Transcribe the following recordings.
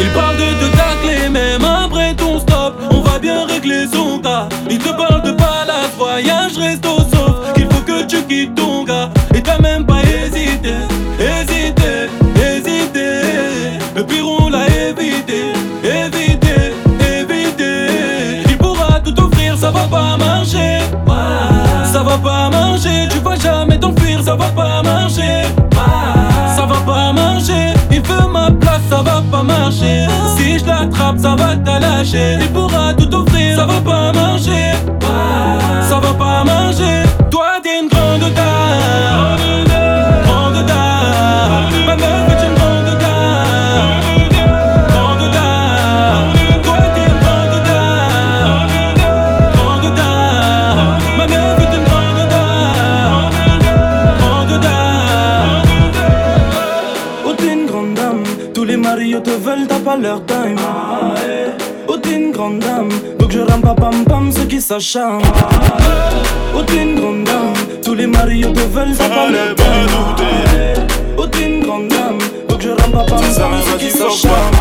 Il parle de te tacler même après ton stop On va bien régler son cas Il te parle de palace, voyage, resto sauf Qu'il faut que tu quittes ton gars Et t'as même ça va pas marcher. Ça va pas marcher. Il veut ma place, ça va pas marcher. Si je l'attrape, ça va te lâcher. Il pourra tout offrir, ça va pas marcher. Ça va pas marcher pas leur time Oh t'es une grande dame, donc je rame pas pam pam ceux qui s'acharnent. Oh t'es une grande dame, tous les marios te veulent, t'as pas leur time Oh t'es une grande dame, donc je rame pas pam pam ceux qui s'acharnent.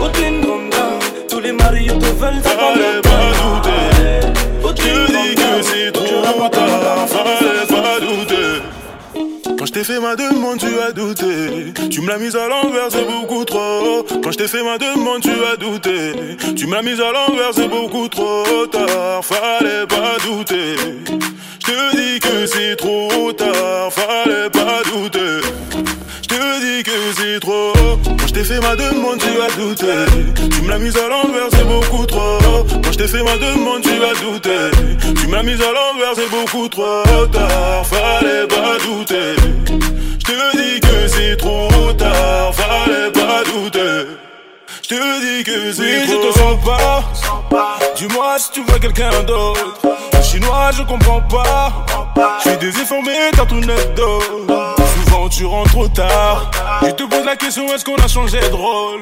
Oh t'es une grande dame, tous les marios te veulent, t'as pas leur time Oh t'es une grande dame, donc je rame pas pam pam t'ai fait ma demande, tu as douté. Tu me l'as mise à l'envers, c'est beaucoup trop. Quand je t'ai fait ma demande, tu as douté. Tu me l'as mise à l'envers, c'est beaucoup trop tard. Fallait pas douter. Je te dis que c'est trop tard. Fallait pas douter. Je te dis que c'est trop. Quand je t'ai fait ma demande, tu as douté. Tu me l'as mise à l'envers, c'est beaucoup trop. Quand je t'ai fait ma demande, tu as douté. Tu me l'as mise à l'envers, c'est beaucoup trop tard. Fallait pas douter. Je te dis que c'est trop tard. Fallait pas douter. Je te dis que c'est Oui, trop je te sens pas. Dis-moi si tu veux quelqu'un d'autre. Le chinois, je comprends pas. Je suis désinformé, t'as tout net. Tu rentres trop tard. Je te pose la question, est-ce qu'on a changé de rôle?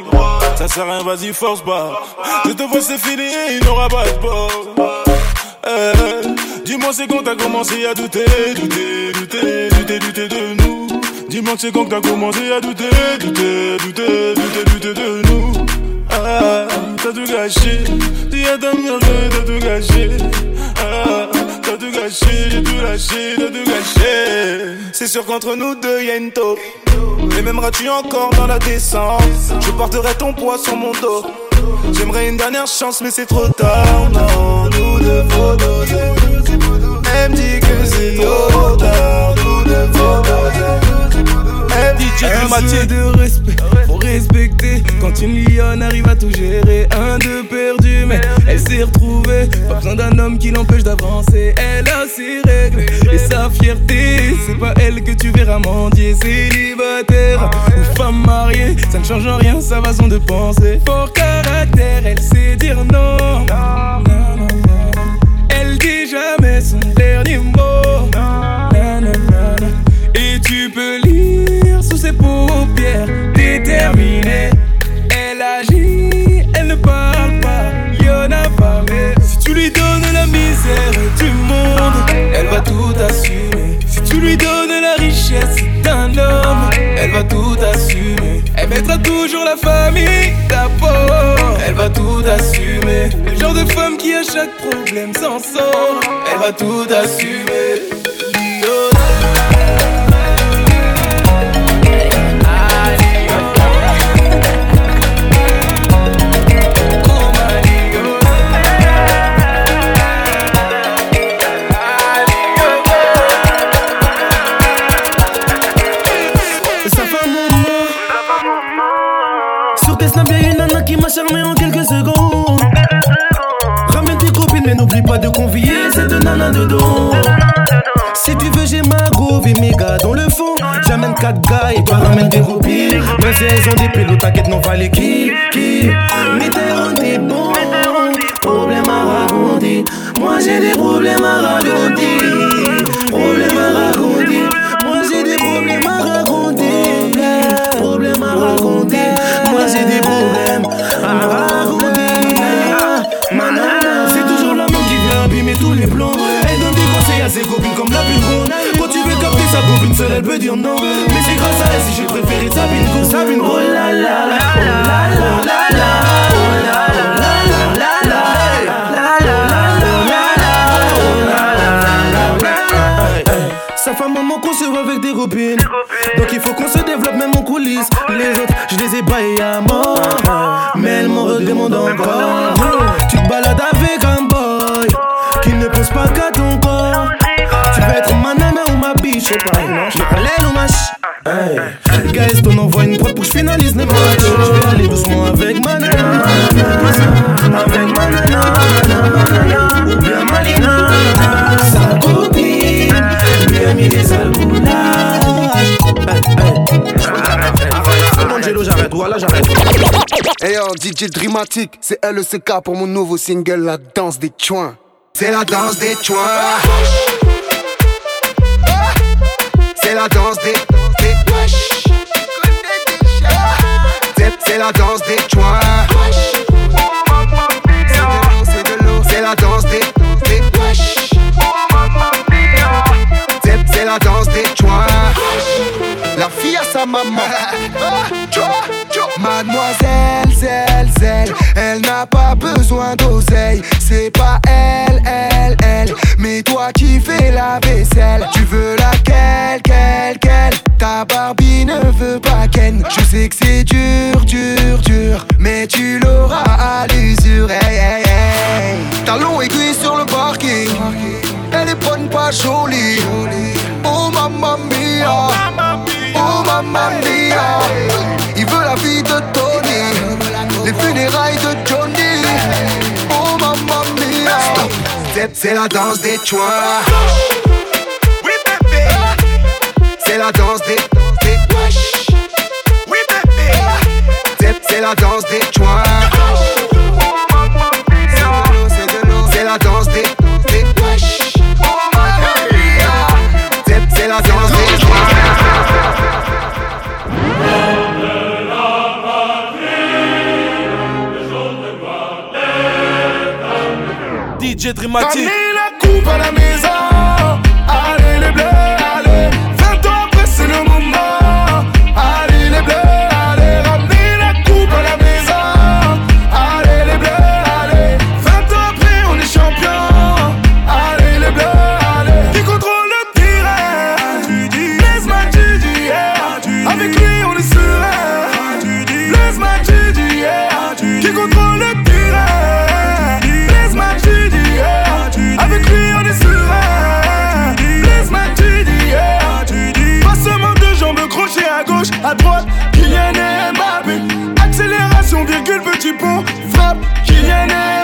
Ça sert à rien, vas-y, force pas. Je te vois, c'est fini, il n'aura pas de bol. Eh, Dis-moi, c'est quand t'as commencé à douter, douter, douter, douter, douter de nous. Dis-moi c'est quand t'as commencé à douter, douter, douter, douter, douter de nous. Ah, t'as tout gâché. Dis à ta mère t'as tout gâché. Ah, t'as tout gâché, j'ai tout lâché, t'as tout gâché. C'est sûr qu'entre nous deux y'a une taupe. Mais m'aimeras-tu encore dans la descente? Je porterai ton poids sur mon dos. J'aimerais une dernière chance, mais c'est trop tard. Non, nous deux faut doser. Elle me dit que c'est trop tard. Nous deux faut doser. DJ de respect, faut respecter. Quand une lionne arrive à tout gérer. Un de perdu mais elle s'est retrouvée. Pas besoin d'un homme qui l'empêche d'avancer. Elle a ses règles et sa fierté. C'est pas elle que tu verras mendier Célibataire ou femme mariée. Ça ne change rien sa façon de penser. Fort caractère, elle sait Elle va tout assumer 24 gars et toi ramène des roupies. Mais c'est ont des pilotes, t'inquiète, non, va qui, qui. Mitterrand est bon, problème à raconter. Moi j'ai des problèmes à raconter. Seule, elle peut dire non. Mais c'est grâce à elle si j'ai préféré Sabine Go. Sabine. Oh la la la, oh oh Sa femme maman qu'on se voit avec des copines. Donc il faut qu'on se développe même en coulisses. Les autres, je les ai baillés à mort. Mais elles m'en redemandent encore. Tu te balades avec un boy qui ne pense pas qu'à ton corps. Tu veux être ma nana ou ma biche, c'est pareil. Mais l'aile ou ma ch. Hey. Guys, ton envoie une prod pour que je finalise les matchs. Je vais aller doucement avec ma nana. Avec ma nana. Ou bien ma nina. Sa copine lui a mis des alcoolages. Angelo, j'arrête. Voilà, j'arrête. Hey yo, DJ Dramatic, c'est LECK pour mon nouveau single La danse des chouins. C'est la danse des chouins. La danse des. des- C'est- la danse des. C'est de l'eau, c'est la danse des. des- C'est c'est la danse des chouins. La fille à sa maman. Mademoiselle, zèle, zèle, elle n'a pas besoin d'oseille. C'est pas elle, elle, mais toi qui fais la vaisselle. Tu veux laquelle, quelle, quelle Ta Barbie ne veut pas Ken. Je sais que c'est dur, dur, dur, mais tu l'auras à l'usure. Hey, hey, hey. Talon aiguille sur le parking. Elle est bonne, pas jolie. Oh mamma mia. Oh mamma mia. C'est- la danse des chouins. C'est la danse des. des- C'est- C'est la danse des chouins. DJ la coupe à la maison. Allez les bleus,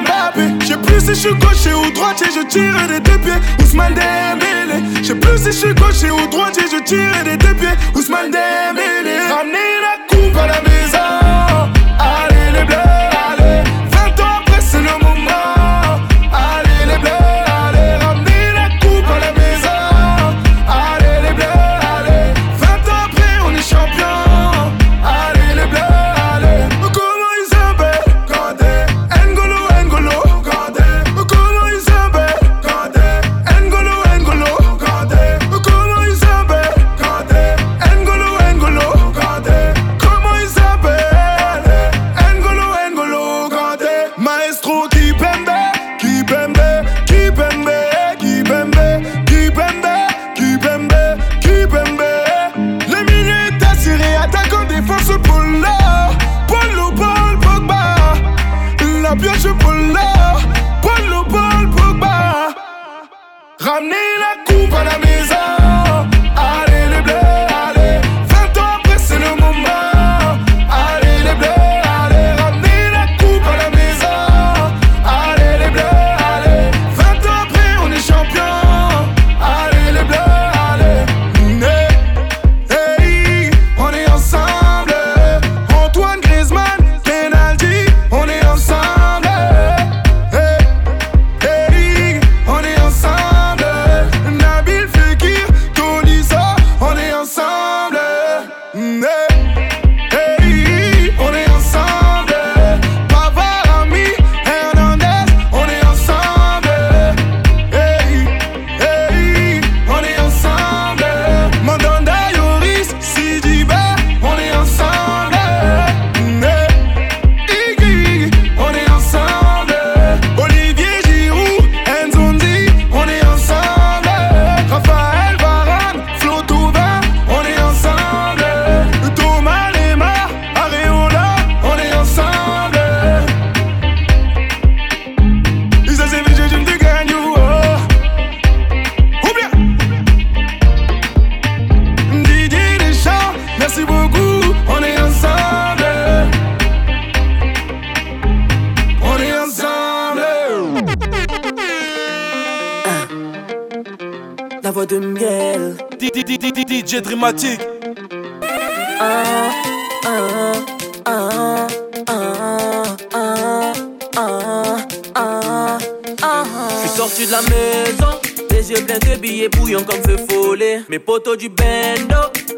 Mbappé. Je sais plus si je suis gaucher ou droitier, je tire des deux pieds. Ousmane Dembélé. Je sais plus si je suis gaucher ou droitier, je tire des deux pieds. Ousmane Dembélé. Ramenez la coupe à la maison. Ramenez Je suis sorti de la maison, les yeux pleins de billets bouillants comme feu follet. Mes potos du bendo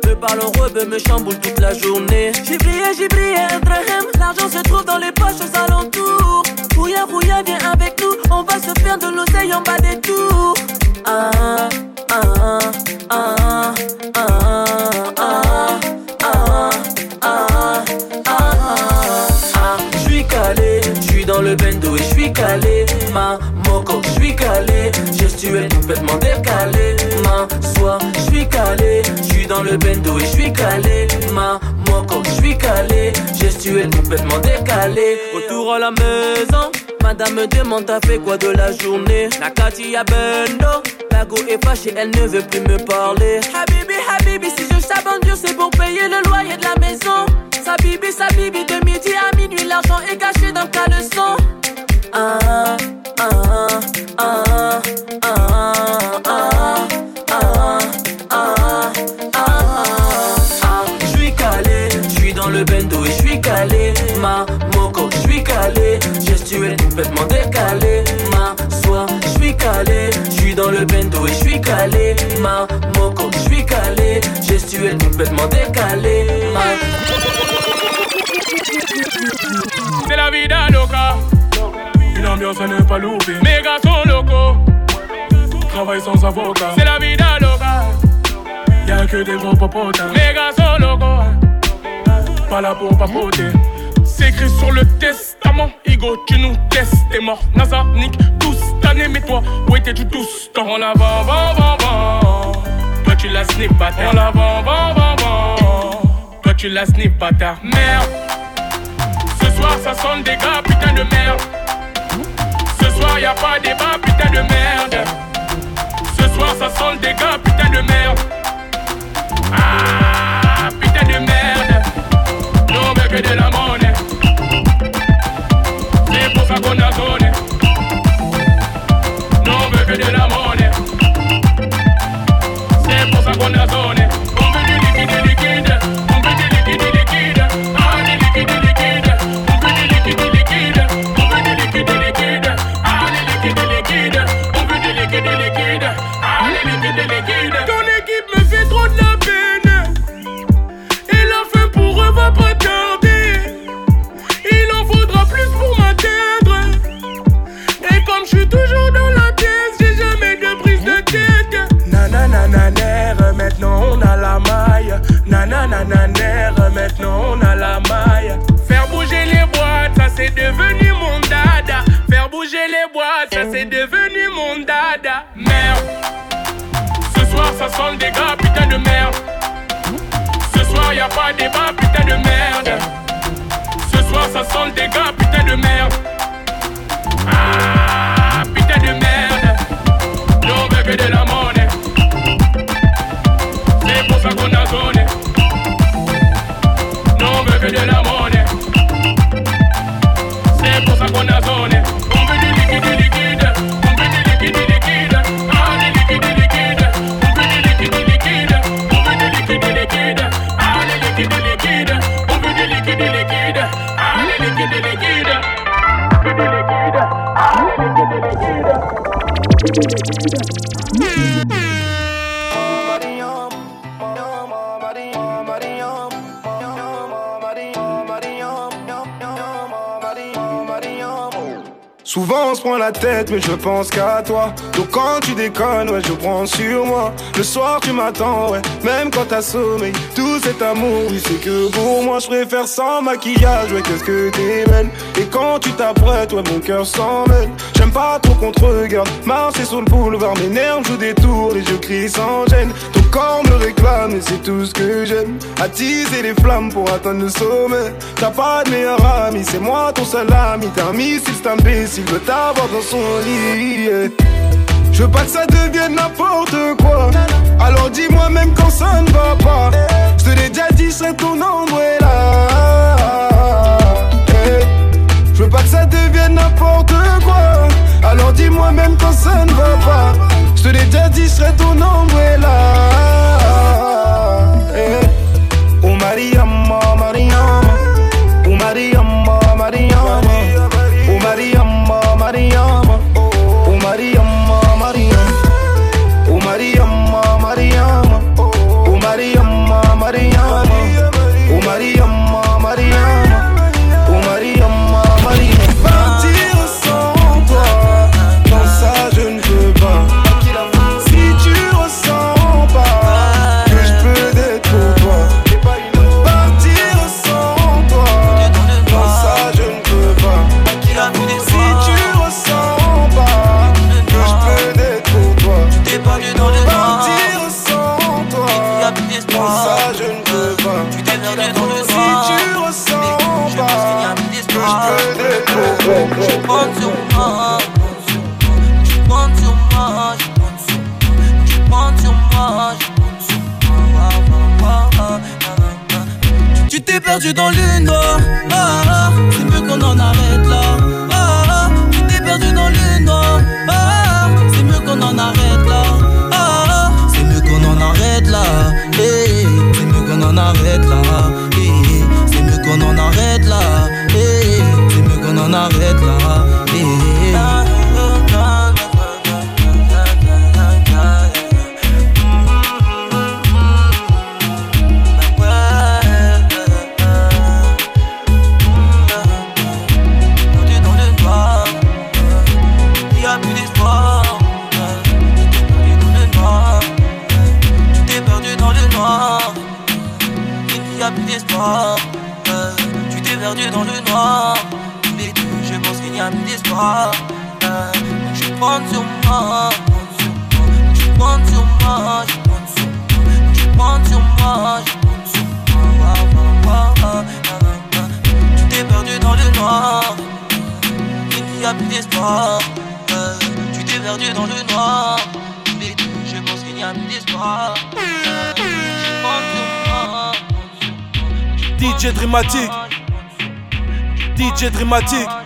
me parlent en robe, me chamboulent toute la journée. J'ai brillé, j'ai brillé, L'argent se trouve dans les poches aux alentours. Rouya, rouya, viens avec nous. On va se faire de l'oseille en bas des tours. Ah, uh, uh, uh, uh. suis calé, ma moco, je suis calé, gestuelle complètement décalé, ma soie, je suis calé, je suis dans le bendo et je suis calé, ma moco, je suis calé, gestuelle complètement décalé, retour à la maison. Madame me demande t'as fait quoi de la journée? Nakati à Bendo La go est fâchée, elle ne veut plus me parler. Habibi, Habibi, si je s'abandure c'est pour payer le loyer de la maison. Sabibi, Sabibi, de midi à minuit l'argent est caché dans le caleçon complètement décalé. Ma soie, je suis calé. Je suis dans le bendo et je suis calé. Ma moco, je suis calé. Gestuelle complètement décalé. C'est la vida loca. Une ambiance à ne pas louper. Mes gars sont locaux. Travail sans avocat. C'est la vida loca. Y'a que des gros popotas. Mes gars sont locaux. Pas là pour papoter. C'est écrit sur le testament. Igo, tu nous testes, t'es mort. NASA, Nick, tous année, mais toi, où étais-tu tous temps On la vend, vend, vend, vend. Toi, tu la snip, bâtard. On la vend, vend, vend, vend. Toi, tu la snip, bâtard. Merde. Ce soir, ça sonne des gars, putain de merde. Soir, y a pas débat, putain de merde. Ce soir, ça sonne des gars, putain de merde. Devenu mon dada. Merde. Ce soir ça sent le dégât, putain de merde. Ce soir y a pas débat, putain de merde. Ce soir ça sent le dégât, putain de merde. Thank you. Souvent on se prend la tête, mais je pense qu'à toi. Donc quand tu déconnes, ouais, je prends sur moi. Le soir tu m'attends, ouais, même quand t'as sommeil. Tout cet amour, oui, c'est que pour moi, je préfère sans maquillage, ouais, qu'est-ce que t'es belle. Et quand tu t'apprêtes, ouais, mon cœur s'en mêle. J'aime pas trop qu'on te regarde, marcher sur le boulevard, mes nerfs jouent des tours, les yeux sans gêne. Ton corps me réclame, et c'est tout ce que j'aime. Attiser les flammes pour atteindre le sommet. T'as pas de meilleur ami, c'est moi ton seul ami. T'es un missile, c'est s'il veut t'avoir dans son lit. Je veux pas que ça devienne n'importe quoi. Alors dis-moi même quand ça ne va pas. Je te l'ai déjà dit, c'est ton ombre là. Je veux pas que ça devienne n'importe quoi. Alors dis-moi même quand ça ne va pas. Je te l'ai déjà dit, serait ton ombre là. Dans Si tu ressens pas plus que d'espoir. je peux découvrir. Je compte sur moi. Je compte sur moi. Je compte sur moi. Je compte sur moi. Je compte sur moi. Wa, wa, wa, wa, wa, wa. Tu t'es perdu dans le mieux qu'on en arrête moi. Je compte sur moi. Je compte sur moi. Je compte sur moi. Je compte sur moi. Wa, wa, wa, wa, wa. Tu t'es perdu dans le noir. Il n'y a plus d'espoir. Tu t'es perdu dans le noir. Deux, je pense qu'il n'y a plus d'espoir. DJ Dramatique, DJ Dramatique.